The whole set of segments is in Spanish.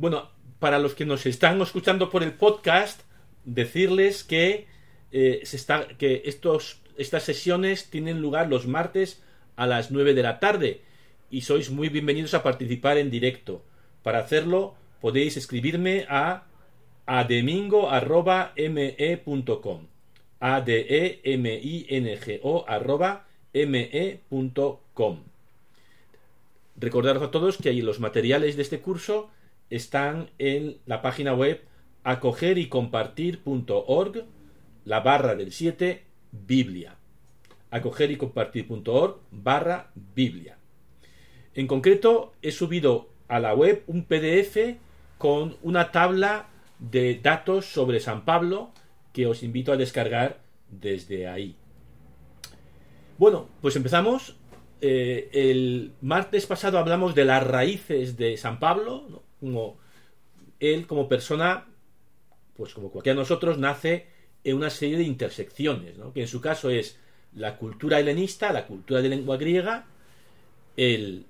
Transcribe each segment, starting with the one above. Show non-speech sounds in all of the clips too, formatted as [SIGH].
Bueno, para los que nos están escuchando por el podcast, decirles que, eh, se está, que estos, estas sesiones tienen lugar los martes a las 9 de la tarde y sois muy bienvenidos a participar en directo. Para hacerlo podéis escribirme a ademingo.me.com a d e m i n g o arroba me.com Recordaros a todos que ahí los materiales de este curso están en la página web acoger y compartir.org, la barra del 7, Biblia. acoger y compartir.org, barra Biblia. En concreto, he subido a la web un PDF con una tabla de datos sobre San Pablo que os invito a descargar desde ahí. Bueno, pues empezamos. Eh, el martes pasado hablamos de las raíces de San Pablo, como él como persona, pues como cualquiera de nosotros, nace en una serie de intersecciones, que en su caso es la cultura helenista, la cultura de lengua griega, el,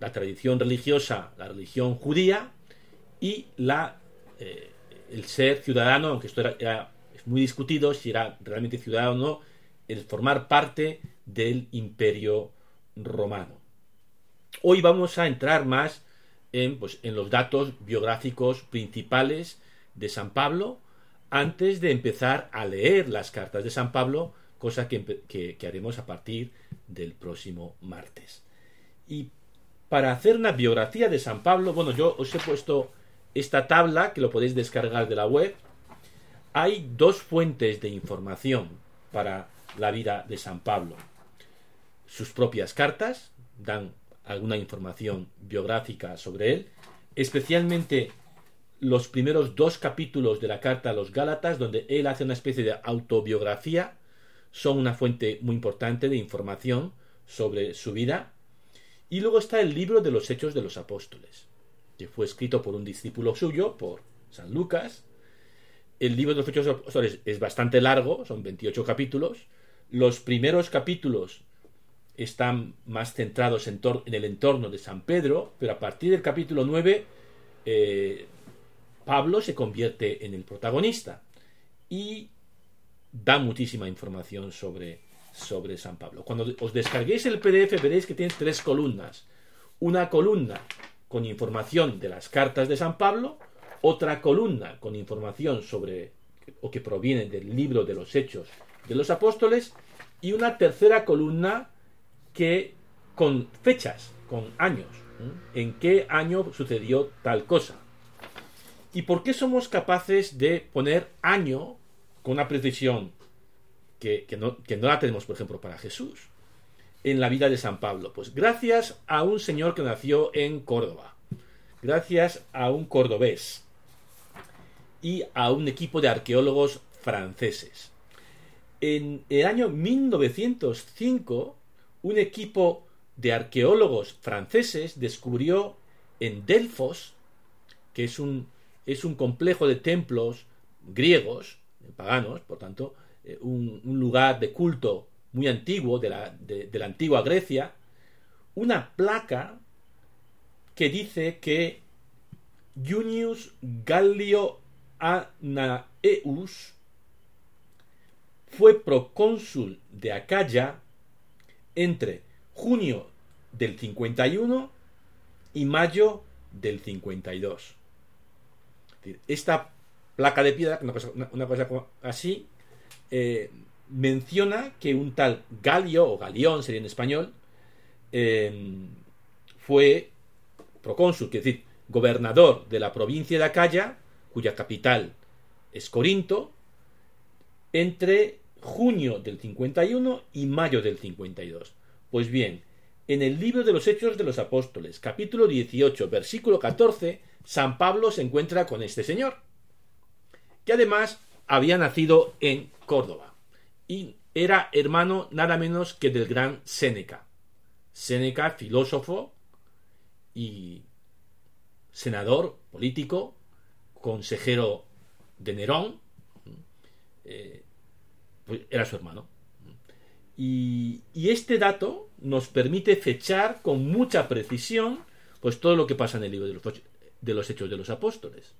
la tradición religiosa, la religión judía y la, eh, el ser ciudadano, aunque esto era, es muy discutido si era realmente ciudadano o no, el formar parte del imperio romano. Hoy vamos a entrar más en, pues, en los datos biográficos principales de San Pablo antes de empezar a leer las cartas de San Pablo, cosa que, haremos a partir del próximo martes. Y para hacer una biografía de San Pablo, bueno, yo os he puesto esta tabla que lo podéis descargar de la web. Hay dos fuentes de información para la vida de San Pablo. Sus propias cartas dan alguna información biográfica sobre él, especialmente los primeros dos capítulos de la carta a los Gálatas, donde él hace una especie de autobiografía, son una fuente muy importante de información sobre su vida. Y luego está el libro de los Hechos de los Apóstoles, que fue escrito por un discípulo suyo, por San Lucas. El libro de los Hechos de los Apóstoles es bastante largo, son 28 capítulos, los primeros capítulos están más centrados en, el entorno de San Pedro, pero a partir del capítulo 9 eh, Pablo se convierte en el protagonista y da muchísima información sobre, sobre San Pablo. Cuando os descarguéis el PDF veréis que tiene tres columnas. Una columna con información de las cartas de San Pablo, otra columna con información sobre o que proviene del libro de los Hechos de los apóstoles y una tercera columna que con fechas, con años, en qué año sucedió tal cosa. ¿Y por qué somos capaces de poner año con una precisión que, no, que no la tenemos, por ejemplo, para Jesús en la vida de San Pablo? Pues gracias a un señor que nació en Córdoba, gracias a un cordobés y a un equipo de arqueólogos franceses en el año 1905, un equipo de arqueólogos franceses descubrió en Delfos, que es un, es un complejo de templos griegos, paganos, por tanto, eh, un, lugar de culto muy antiguo de la, de la antigua Grecia, una placa que dice que Junius Gallio Anaeus fue procónsul de Acaya entre junio del 51 y mayo del 52. Esta placa de piedra, una cosa, así, eh, menciona que un tal Galio, o Galión sería en español, em, fue procónsul, es decir, gobernador de la provincia de Acaya, cuya capital es Corinto, entre junio del 51 y mayo del 52. Pues bien, en el libro de los Hechos de los Apóstoles, capítulo 18, versículo 14, San Pablo se encuentra con este señor, que además había nacido en Córdoba y era hermano nada menos que del gran Séneca. Séneca, filósofo y senador político, consejero de Nerón, eh, pues era su hermano. Y, este dato nos permite fechar con mucha precisión pues todo lo que pasa en el libro de los, de los Hechos de los Apóstoles.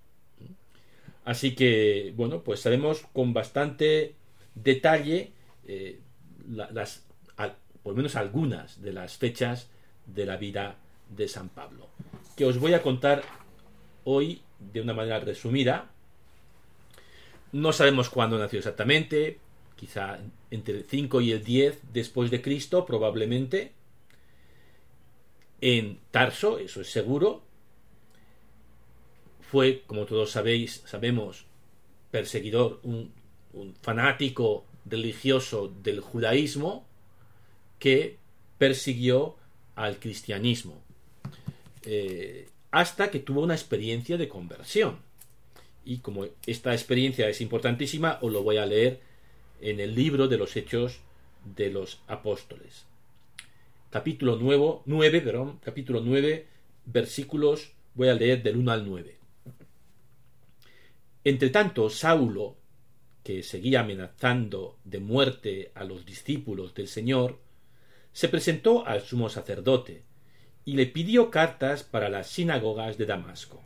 Así que, bueno, pues sabemos con bastante detalle eh, las, por lo menos algunas de las fechas de la vida de San Pablo, que os voy a contar hoy de una manera resumida. No sabemos cuándo nació exactamente, quizá entre el 5 y el 10 después de Cristo, probablemente, en Tarso, eso es seguro. Fue, como todos sabéis, sabemos, perseguidor, un, fanático religioso del judaísmo que persiguió al cristianismo. Eh, hasta que tuvo una experiencia de conversión. Y como esta experiencia es importantísima, os lo voy a leer en el libro de los Hechos de los Apóstoles. Capítulo 9, 9 perdón, capítulo 9, versículos, voy a leer del 1 al 9. Entre tanto, Saulo, que seguía amenazando de muerte a los discípulos del Señor, se presentó al sumo sacerdote, y le pidió cartas para las sinagogas de Damasco,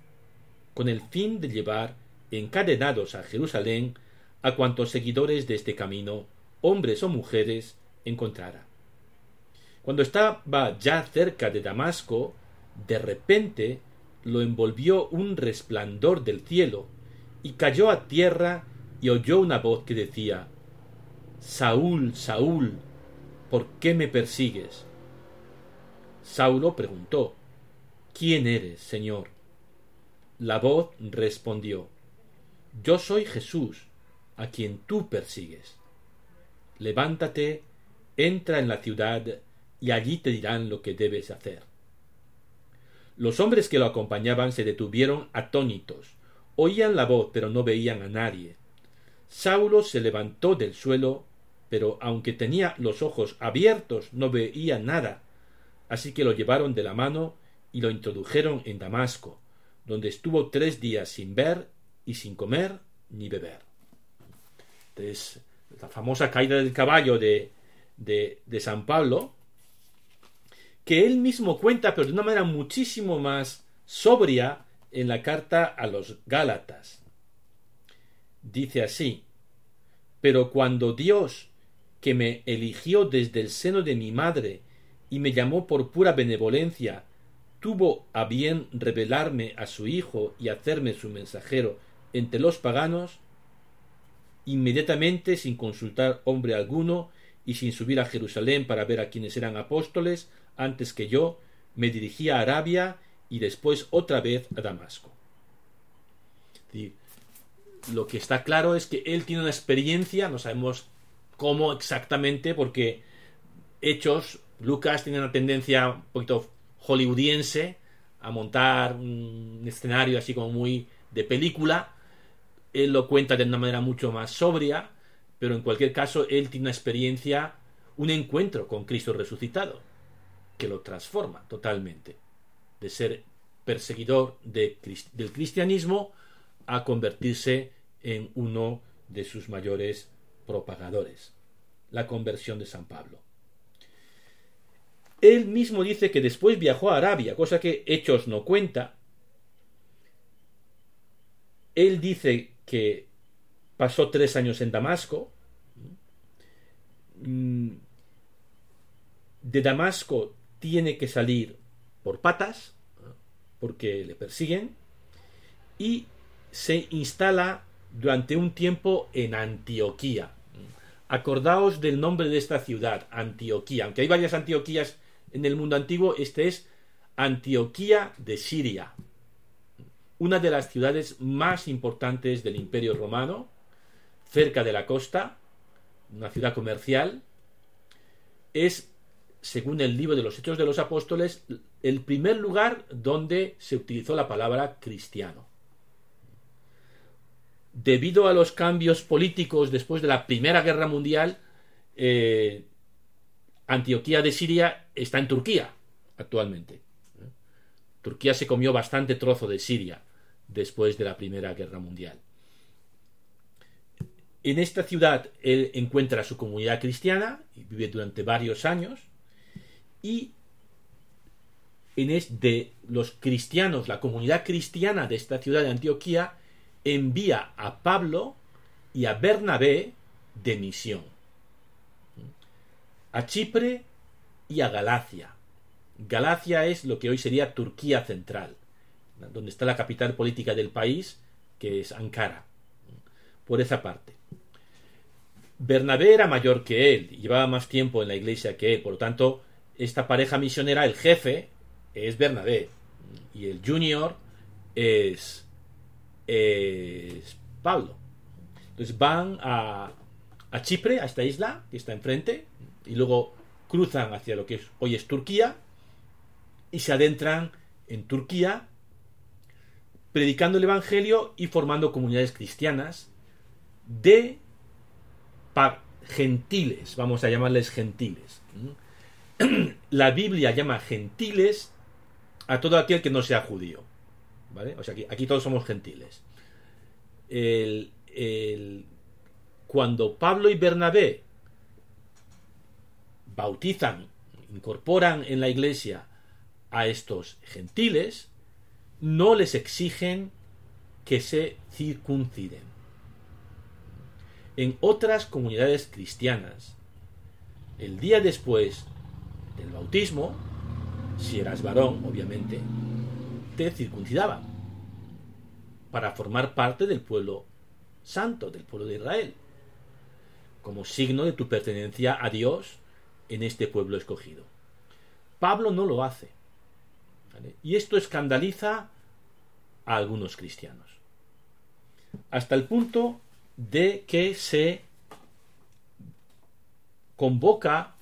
con el fin de llevar encadenados a Jerusalén a cuantos seguidores de este camino, hombres o mujeres, encontrara. Cuando estaba ya cerca de Damasco, de repente lo envolvió un resplandor del cielo, y cayó a tierra y oyó una voz que decía Saúl, Saúl, ¿por qué me persigues? Saulo preguntó ¿Quién eres, Señor? La voz respondió Yo soy Jesús, a quien tú persigues. Levántate, entra en la ciudad, y allí te dirán lo que debes hacer. Los hombres que lo acompañaban se detuvieron atónitos, oían la voz, pero no veían a nadie. Saulo se levantó del suelo, pero aunque tenía los ojos abiertos no veía nada Así que lo llevaron de la mano y lo introdujeron en Damasco, donde estuvo tres días sin ver y sin comer ni beber. Entonces, la famosa caída del caballo de, de, de San Pablo, que él mismo cuenta, pero de una manera muchísimo más sobria, en la carta a los Gálatas. Dice así, pero cuando Dios, que me eligió desde el seno de mi madre y me llamó por pura benevolencia, tuvo a bien revelarme a su Hijo y hacerme su mensajero entre los paganos, inmediatamente, sin consultar hombre alguno, y sin subir a Jerusalén para ver a quienes eran apóstoles, antes que yo, me dirigí a Arabia y después otra vez a Damasco. Lo que está claro es que él tiene una experiencia, no sabemos cómo exactamente, porque Hechos Lucas tiene una tendencia un poquito hollywoodiense a montar un escenario así como muy de película. Él lo cuenta de una manera mucho más sobria, pero en cualquier caso él tiene una experiencia, un encuentro con Cristo resucitado, que lo transforma totalmente. De ser perseguidor del cristianismo a convertirse en uno de sus mayores propagadores. La conversión de San Pablo. Él mismo dice que después viajó a Arabia, cosa que Hechos no cuenta. Él dice que pasó tres años en Damasco. Mm, de Damasco tiene que salir por patas, porque le persiguen, y se instala durante un tiempo en Antioquía. Acordaos del nombre de esta ciudad, Antioquía, aunque hay varias Antioquías en el mundo antiguo, este es Antioquía de Siria, una de las ciudades más importantes del Imperio Romano, cerca de la costa, una ciudad comercial, es, según el libro de los Hechos de los Apóstoles, el primer lugar donde se utilizó la palabra cristiano. Debido a los cambios políticos después de la Primera Guerra Mundial, eh, Antioquía de Siria está en Turquía actualmente. Turquía se comió bastante trozo de Siria después de la Primera Guerra Mundial. En esta ciudad él encuentra su comunidad cristiana y vive durante varios años y en es de los cristianos, la comunidad cristiana de esta ciudad de Antioquía, envía a Pablo y a Bernabé de misión a Chipre y a Galacia. Galacia es lo que hoy sería Turquía central, donde está la capital política del país, que es Ankara, por esa parte. Bernabé era mayor que él, llevaba más tiempo en la iglesia que él, por lo tanto, esta pareja misionera, el jefe, es Bernabé, y el junior es, es Pablo. Entonces van a, a Chipre, a esta isla que está enfrente, y luego cruzan hacia lo que hoy es Turquía, y se adentran en Turquía predicando el Evangelio y formando comunidades cristianas de gentiles, vamos a llamarles gentiles. [CLEARS THROAT] La Biblia llama gentiles a todo aquel que no sea judío. ¿Vale? O sea, aquí, aquí todos somos gentiles. cuando Pablo y Bernabé bautizan, incorporan en la iglesia a estos gentiles, no les exigen que se circunciden. En otras comunidades cristianas, el día después del bautismo, si eras varón, obviamente, te circuncidaban para formar parte del pueblo santo, del pueblo de Israel, como signo de tu pertenencia a Dios en este pueblo escogido. Pablo no lo hace. Y esto escandaliza a algunos cristianos. Hasta el punto de que se convoca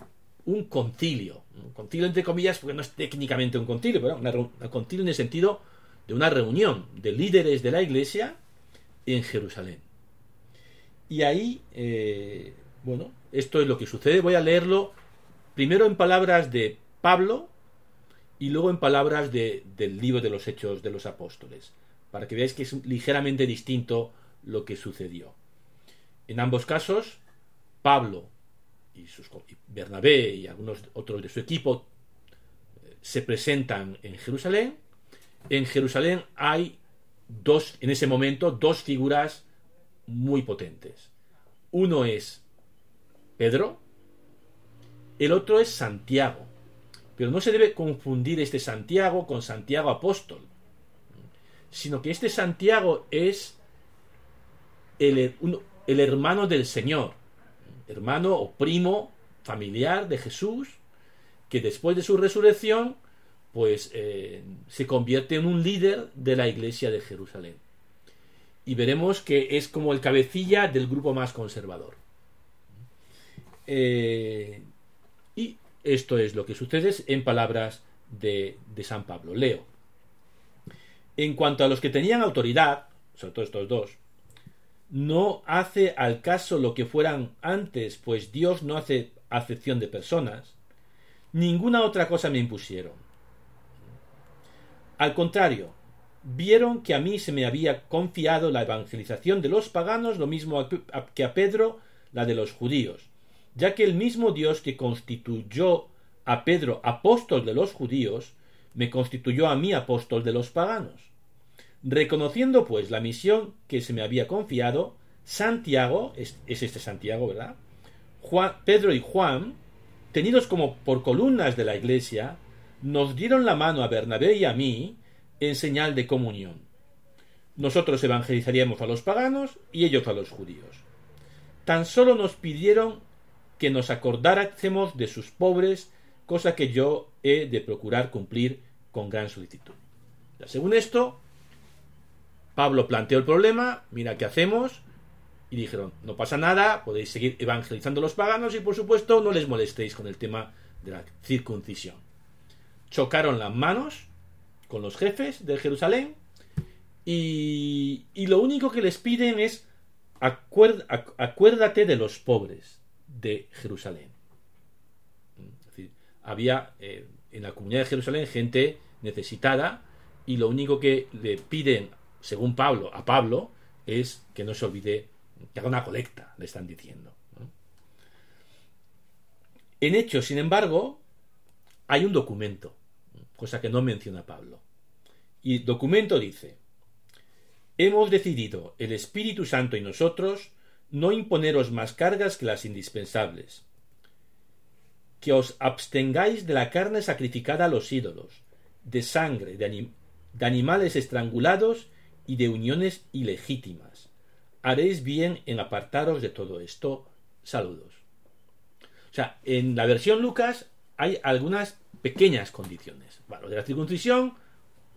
un concilio. Un concilio entre comillas porque no es técnicamente un concilio, pero un concilio en el sentido de una reunión de líderes de la iglesia en Jerusalén. Y ahí, eh, bueno, esto es lo que sucede. Voy a leerlo primero en palabras de Pablo y luego en palabras del libro de los Hechos de los Apóstoles, para que veáis que es ligeramente distinto lo que sucedió. En ambos casos, Pablo y, sus, Bernabé y algunos otros de su equipo eh, se presentan en Jerusalén. En Jerusalén hay dos, en ese momento, dos figuras muy potentes. Uno es Pedro, el otro es Santiago. Pero no se debe confundir este Santiago con Santiago apóstol, sino que este Santiago es el, hermano del Señor, hermano o primo familiar de Jesús, que después de su resurrección, pues eh, se convierte en un líder de la iglesia de Jerusalén. Y veremos que es como el cabecilla del grupo más conservador. Eh, y esto es lo que sucede en palabras de, San Pablo. Leo. En cuanto a los que tenían autoridad, sobre todo estos dos, no hace al caso lo que fueran antes, pues Dios no hace acepción de personas, ninguna otra cosa me impusieron. Al contrario, vieron que a mí se me había confiado la evangelización de los paganos, lo mismo que a Pedro la de los judíos ya que el mismo Dios que constituyó a Pedro apóstol de los judíos, me constituyó a mí apóstol de los paganos. Reconociendo pues la misión que se me había confiado, Santiago, es, este Santiago, ¿verdad? Pedro y Juan, tenidos como por columnas de la iglesia, nos dieron la mano a Bernabé y a mí en señal de comunión. Nosotros evangelizaríamos a los paganos y ellos a los judíos. Tan solo nos pidieron que nos acordáramos de sus pobres, cosa que yo he de procurar cumplir con gran solicitud. según esto, Pablo planteó el problema, mira qué hacemos, y dijeron, no pasa nada, podéis seguir evangelizando a los paganos y por supuesto no les molestéis con el tema de la circuncisión. Chocaron las manos con los jefes de Jerusalén y, y lo único que les piden es acuérdate de los pobres de Jerusalén. Había eh, en la comunidad de Jerusalén gente necesitada y lo único que le piden, según Pablo, a Pablo, es que no se olvide, que haga una colecta, le están diciendo. En Hechos, sin embargo, hay un documento. cosa que no menciona Pablo. Y documento dice, hemos decidido el Espíritu Santo y nosotros no imponeros más cargas que las indispensables, que os abstengáis de la carne sacrificada a los ídolos, de sangre, de, animales estrangulados y de uniones ilegítimas. Haréis bien en apartaros de todo esto. Saludos. O sea, en la versión Lucas hay algunas pequeñas condiciones. Bueno, de la circuncisión,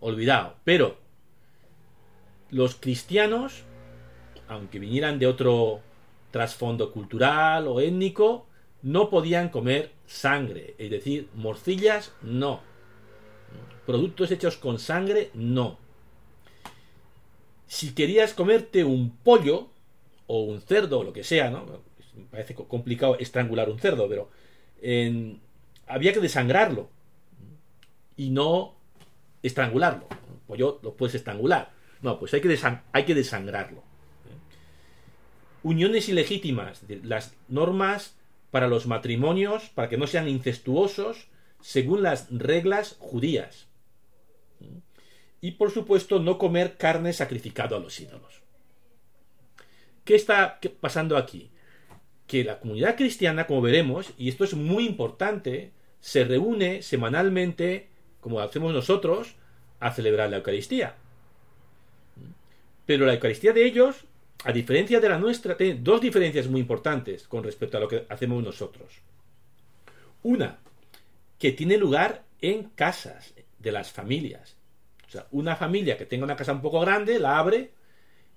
olvidado. Pero los cristianos, aunque vinieran de otro trasfondo cultural o étnico, no podían comer sangre, es decir, morcillas no. Productos hechos con sangre no. Si querías comerte un pollo o un cerdo o lo que sea, ¿no? Me parece complicado estrangular un cerdo, pero había que desangrarlo y no estrangularlo. El pollo lo puedes estrangular. No, pues hay que desangrarlo. Uniones ilegítimas, las normas para los matrimonios, para que no sean incestuosos, según las reglas judías. Y por supuesto, no comer carne sacrificado a los ídolos. ¿Qué está pasando aquí? Que la comunidad cristiana, como veremos, y esto es muy importante, se reúne semanalmente, como hacemos nosotros, a celebrar la Eucaristía. Pero la Eucaristía de ellos a diferencia de la nuestra, tiene dos diferencias muy importantes con respecto a lo que hacemos nosotros. Una, que tiene lugar en casas de las familias. O sea, una familia que tenga una casa un poco grande la abre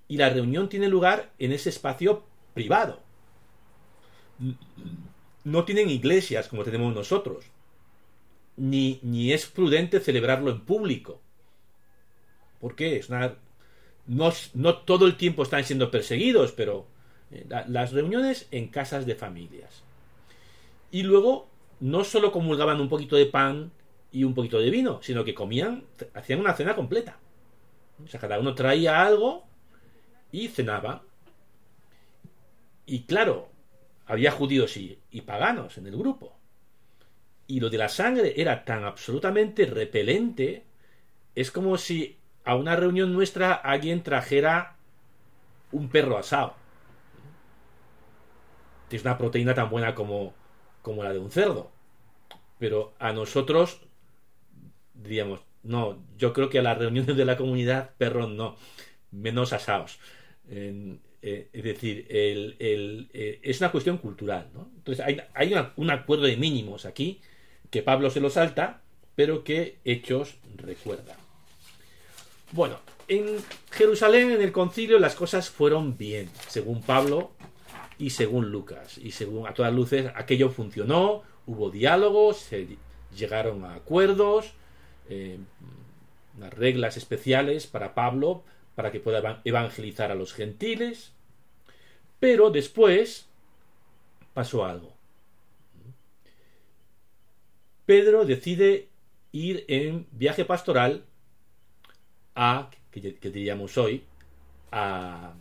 y la reunión tiene lugar en ese espacio privado. No tienen iglesias como tenemos nosotros. Ni, ni es prudente celebrarlo en público. ¿Por qué? Es una no, todo el tiempo están siendo perseguidos, pero eh, las reuniones en casas de familias. Y luego no solo comulgaban un poquito de pan y un poquito de vino, sino que comían, hacían una cena completa. O sea, cada uno traía algo y cenaba. Y claro, había judíos y, y paganos en el grupo. Y lo de la sangre era tan absolutamente repelente, es como si a una reunión nuestra alguien trajera un perro asado. Es una proteína tan buena como, como la de un cerdo. Pero a nosotros, diríamos, no, yo creo que a las reuniones de la comunidad, perros no, menos asados. Eh, es decir, eh, es una cuestión cultural. ¿no? Entonces hay, hay un acuerdo de mínimos aquí, que Pablo se lo salta, pero que Hechos recuerda. Bueno, en Jerusalén, en el concilio, las cosas fueron bien, según Pablo y según Lucas. Y según a todas luces, aquello funcionó, hubo diálogos, se llegaron a acuerdos, eh, unas reglas especiales para Pablo, para que pueda evangelizar a los gentiles. Pero después pasó algo. Pedro decide ir en viaje pastoral a, que, diríamos hoy, a,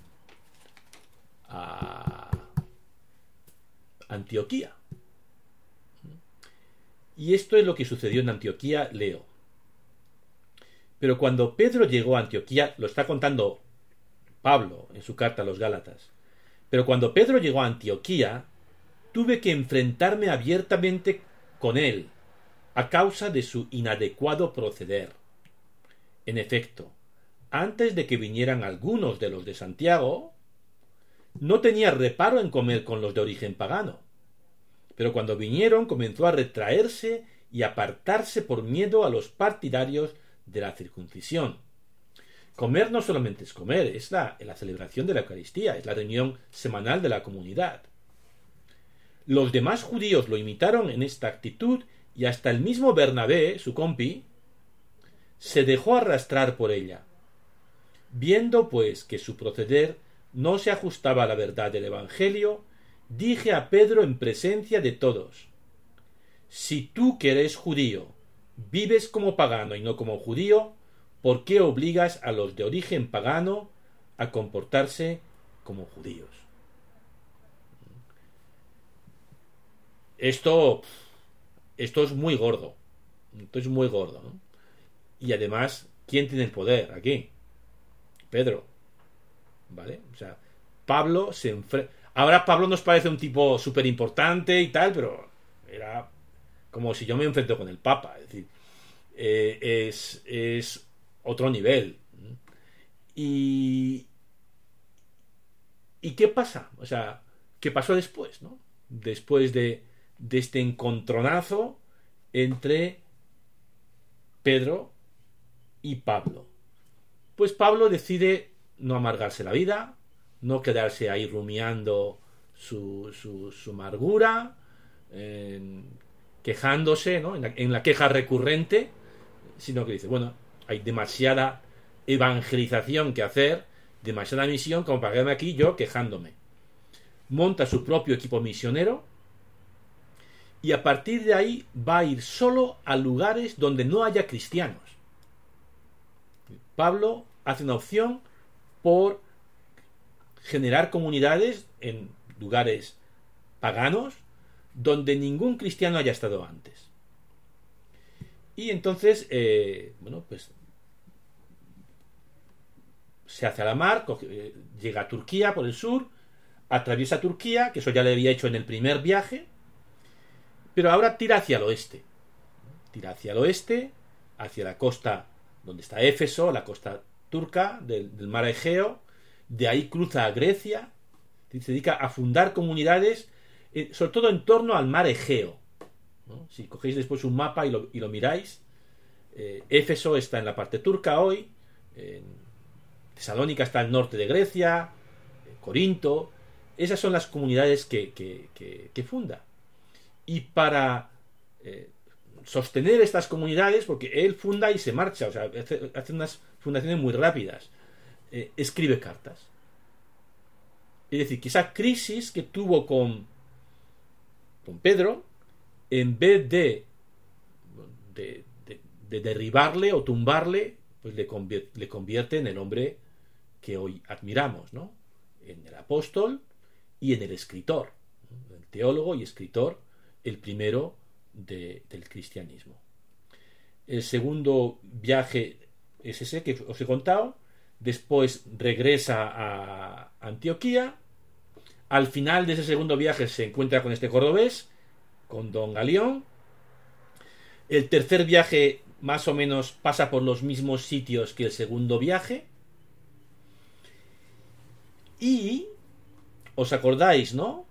a Antioquía. Y esto es lo que sucedió en Antioquía, leo. Pero cuando Pedro llegó a Antioquía, lo está contando Pablo en su carta a los Gálatas, pero cuando Pedro llegó a Antioquía, tuve que enfrentarme abiertamente con él, a causa de su inadecuado proceder. En efecto, antes de que vinieran algunos de los de Santiago, no tenía reparo en comer con los de origen pagano. Pero cuando vinieron comenzó a retraerse y apartarse por miedo a los partidarios de la circuncisión. Comer no solamente es comer, es la, celebración de la Eucaristía, es la reunión semanal de la comunidad. Los demás judíos lo imitaron en esta actitud y hasta el mismo Bernabé, su compi, se dejó arrastrar por ella. Viendo, pues, que su proceder no se ajustaba a la verdad del Evangelio, dije a Pedro en presencia de todos Si tú que eres judío vives como pagano y no como judío, ¿por qué obligas a los de origen pagano a comportarse como judíos? Esto, esto es muy gordo. Esto es muy gordo. ¿no? Y además, ¿quién tiene el poder aquí? Pedro. ¿Vale? O sea, Pablo se enfrenta... Ahora Pablo nos parece un tipo súper importante y tal, pero era como si yo me enfrento con el Papa. Es decir, eh, es, es otro nivel. Y, ¿Y qué pasa? O sea, ¿qué pasó después? ¿no? Después de, de este encontronazo entre Pedro y Pablo. Pues Pablo decide no amargarse la vida, no quedarse ahí rumiando su, su, amargura, quejándose, ¿no? En la, en la, queja recurrente, sino que dice, bueno, hay demasiada evangelización que hacer, demasiada misión como para quedarme aquí yo quejándome. Monta su propio equipo misionero y a partir de ahí va a ir solo a lugares donde no haya cristianos. Pablo hace una opción por generar comunidades en lugares paganos donde ningún cristiano haya estado antes. Y entonces, eh, bueno, pues se hace a la mar, eh, llega a Turquía por el sur, atraviesa Turquía, que eso ya le había hecho en el primer viaje, pero ahora tira hacia el oeste. Tira hacia el oeste, hacia la costa donde está Éfeso, la costa turca del, mar Egeo, de ahí cruza a Grecia, se dedica a fundar comunidades, eh, sobre todo en torno al mar Egeo. Si cogéis después un mapa y lo, miráis, eh, Éfeso está en la parte turca hoy, Tesalónica está al norte de Grecia, eh, Corinto, esas son las comunidades que, que, funda. Y para sostener estas comunidades, porque él funda y se marcha, o sea, hace, unas fundaciones muy rápidas, eh, escribe cartas. Es decir, que esa crisis que tuvo con, con Pedro, en vez de, de, derribarle o tumbarle, pues le convierte, le convierte en el hombre que hoy admiramos, ¿no? En el apóstol y en el escritor, el teólogo y escritor, el primero del cristianismo. El segundo viaje es ese que os he contado. Después regresa a Antioquía. Al final de ese segundo viaje se encuentra con este cordobés, con don Galeón. El tercer viaje más o menos pasa por los mismos sitios que el segundo viaje. Y os acordáis, ¿no?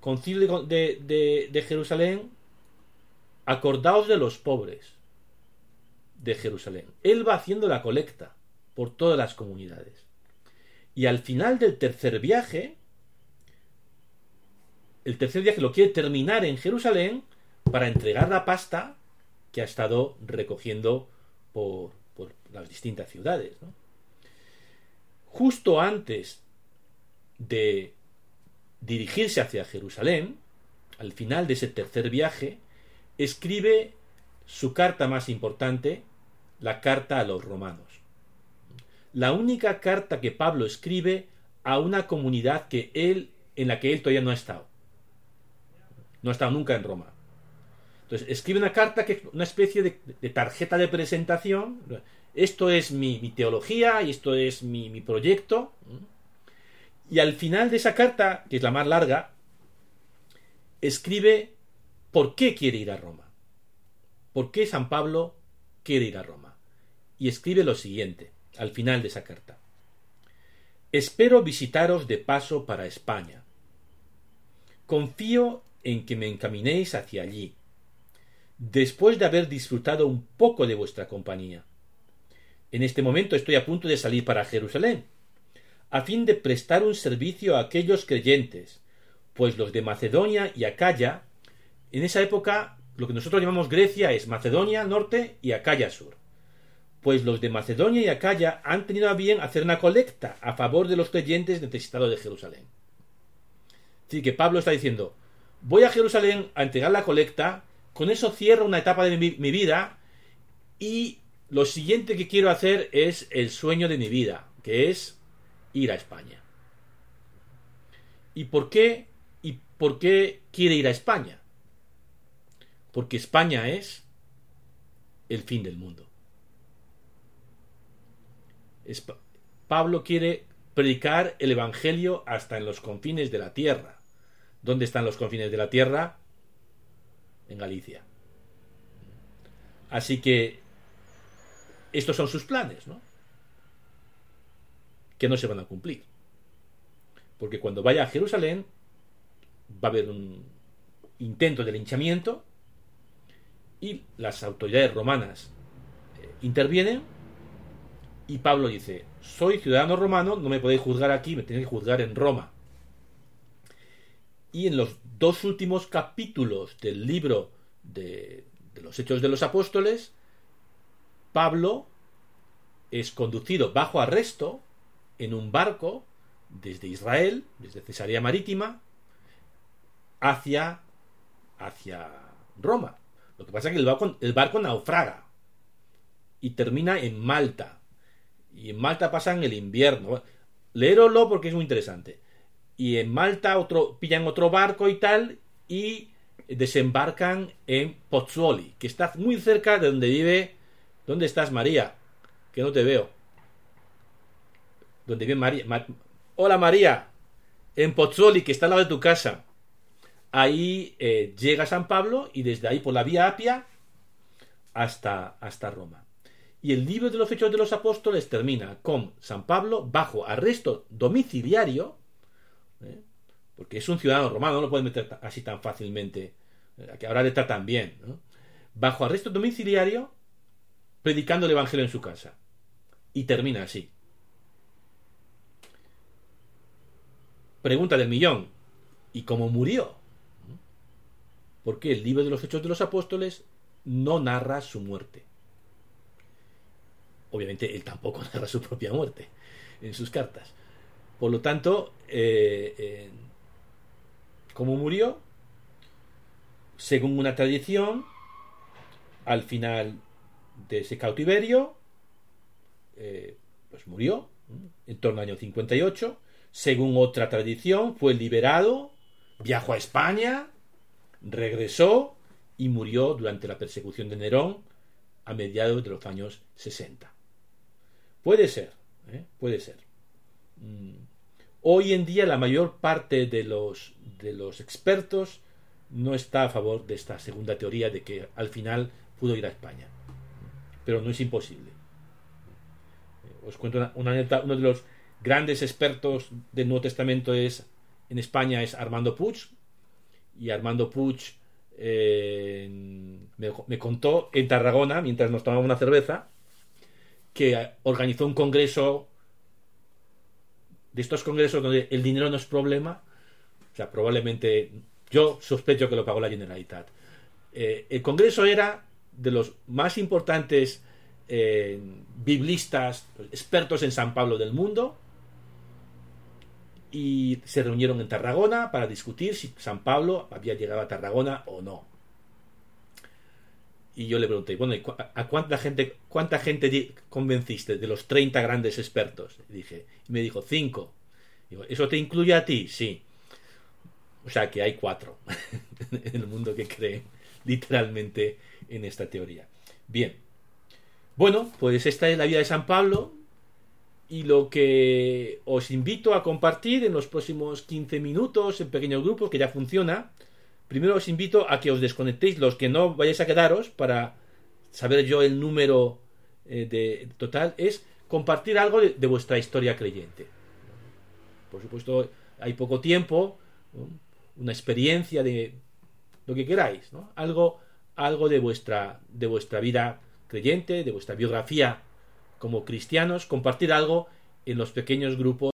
Concilio de, de Jerusalén acordaos de los pobres de Jerusalén. Él va haciendo la colecta por todas las comunidades. Y al final del tercer viaje, el tercer viaje lo quiere terminar en Jerusalén para entregar la pasta que ha estado recogiendo por, por las distintas ciudades. Justo antes de dirigirse hacia Jerusalén, al final de ese tercer viaje, escribe su carta más importante, la carta a los romanos. La única carta que Pablo escribe a una comunidad que él, en la que él todavía no ha estado. No ha estado nunca en Roma. Entonces, escribe una carta que es una especie de, tarjeta de presentación. Esto es mi, teología y esto es mi, mi proyecto. Y al final de esa carta, que es la más larga, escribe por qué quiere ir a Roma. ¿Por qué San Pablo quiere ir a Roma? Y escribe lo siguiente, al final de esa carta. Espero visitaros de paso para España. Confío en que me encaminéis hacia allí, después de haber disfrutado un poco de vuestra compañía. En este momento estoy a punto de salir para Jerusalén, a fin de prestar un servicio a aquellos creyentes, pues los de Macedonia y Acaya en esa época, lo que nosotros llamamos Grecia es Macedonia norte y Acaya sur. Pues los de Macedonia y Acaya han tenido a bien hacer una colecta a favor de los creyentes necesitados de Jerusalén. Así que Pablo está diciendo, voy a Jerusalén a entregar la colecta, con eso cierro una etapa de mi, mi vida y lo siguiente que quiero hacer es el sueño de mi vida, que es ir a España. ¿Y por qué? ¿Y por qué quiere ir a España? Porque España es el fin del mundo. Pablo quiere predicar el Evangelio hasta en los confines de la tierra. ¿Dónde están los confines de la tierra? En Galicia. Así que estos son sus planes, ¿no? Que no se van a cumplir. Porque cuando vaya a Jerusalén va a haber un intento de linchamiento y las autoridades romanas eh, intervienen y Pablo dice, soy ciudadano romano, no me podéis juzgar aquí, me tenéis que juzgar en Roma. Y en los dos últimos capítulos del libro de, de los Hechos de los Apóstoles, Pablo es conducido bajo arresto en un barco desde Israel, desde Cesarea Marítima, hacia, hacia Roma. Lo que pasa es que el barco, el barco naufraga y termina en Malta. Y en Malta pasan el invierno. Leeroslo porque es muy interesante. Y en Malta otro, pillan otro barco y tal y desembarcan en Pozzuoli, que está muy cerca de donde vive... ¿Dónde estás, María? Que no te veo. ¿Dónde vive María? Hola, María. En Pozzuoli, que está al lado de tu casa. Ahí eh, llega San Pablo y desde ahí por la vía Apia hasta, hasta Roma. Y el libro de los Hechos de los Apóstoles termina con San Pablo bajo arresto domiciliario, ¿eh? porque es un ciudadano romano, no lo puede meter así tan fácilmente, eh, que ahora le tratan bien, bajo arresto domiciliario, predicando el Evangelio en su casa. Y termina así. Pregunta del millón. ¿Y cómo murió? Porque el libro de los Hechos de los Apóstoles no narra su muerte. Obviamente él tampoco [LAUGHS] narra su propia muerte en sus cartas. Por lo tanto, eh, eh, ¿cómo murió? Según una tradición, al final de ese cautiverio, eh, pues murió en torno al año 58. Según otra tradición, fue liberado, viajó a España, regresó y murió durante la persecución de Nerón a mediados de los años 60. Puede ser, ¿eh? puede ser. Mm. Hoy en día la mayor parte de los, de los expertos no está a favor de esta segunda teoría de que al final pudo ir a España. Pero no es imposible. Eh, os cuento una, anécdota. Uno de los grandes expertos del Nuevo Testamento es en España es Armando Puig. Y Armando Puig eh, me, me, contó en Tarragona, mientras nos tomábamos una cerveza, que organizó un congreso de estos congresos donde el dinero no es problema. O sea, probablemente yo sospecho que lo pagó la Generalitat. Eh, el congreso era de los más importantes eh, biblistas, expertos en San Pablo del mundo, y se reunieron en Tarragona para discutir si San Pablo había llegado a Tarragona o no. Y yo le pregunté, bueno, ¿a cuánta gente, cuánta gente convenciste de los 30 grandes expertos? Y dije, y me dijo, cinco. Digo, ¿eso te incluye a ti? Sí. O sea que hay cuatro [LAUGHS] en el mundo que creen literalmente en esta teoría. Bien. Bueno, pues esta es la vida de San Pablo y lo que os invito a compartir en los próximos 15 minutos en pequeños grupos que ya funciona. Primero os invito a que os desconectéis los que no vayáis a quedaros para saber yo el número eh, de total es compartir algo de, vuestra historia creyente. Por supuesto, hay poco tiempo, una experiencia de lo que queráis, ¿no? Algo algo de vuestra, de vuestra vida creyente, de vuestra biografía como cristianos, compartir algo en los pequeños grupos